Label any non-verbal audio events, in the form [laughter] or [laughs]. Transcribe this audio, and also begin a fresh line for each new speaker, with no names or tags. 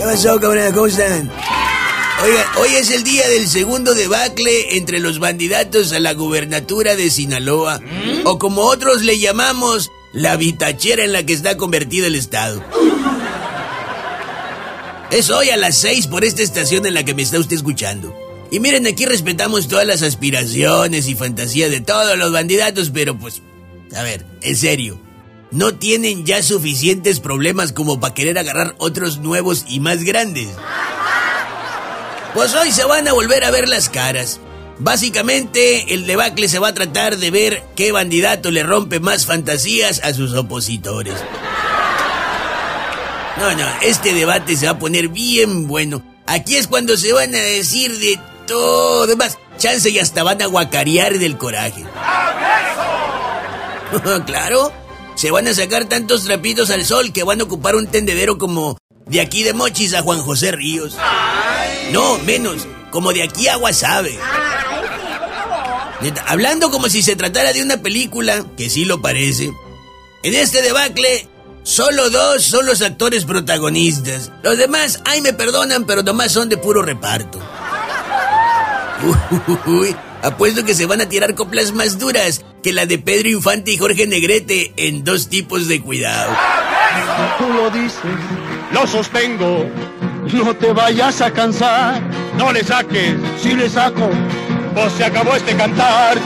¿Qué pasó, cabrón? ¿Cómo están? Oigan, hoy es el día del segundo debacle entre los bandidatos a la gubernatura de Sinaloa, o como otros le llamamos, la vitachera en la que está convertido el Estado. Es hoy a las seis por esta estación en la que me está usted escuchando. Y miren, aquí respetamos todas las aspiraciones y fantasías de todos los bandidatos, pero pues, a ver, en serio, ¿no tienen ya suficientes problemas como para querer agarrar otros nuevos y más grandes? Pues hoy se van a volver a ver las caras. Básicamente, el debacle se va a tratar de ver qué bandidato le rompe más fantasías a sus opositores. No, no, este debate se va a poner bien bueno. Aquí es cuando se van a decir de todo. Más, chance y hasta van a guacarear del coraje. [laughs] claro, se van a sacar tantos trapitos al sol que van a ocupar un tendedero como de aquí de Mochis a Juan José Ríos. No, menos, como de aquí a Guasave. Hablando como si se tratara de una película, que sí lo parece. En este debacle, solo dos son los actores protagonistas. Los demás, ay, me perdonan, pero nomás son de puro reparto. Uy, apuesto que se van a tirar coplas más duras que la de Pedro Infante y Jorge Negrete en dos tipos de cuidado.
Tú lo dices, lo sostengo. No te vayas a cansar. No le saques. Si le saco, pues se acabó este cantar.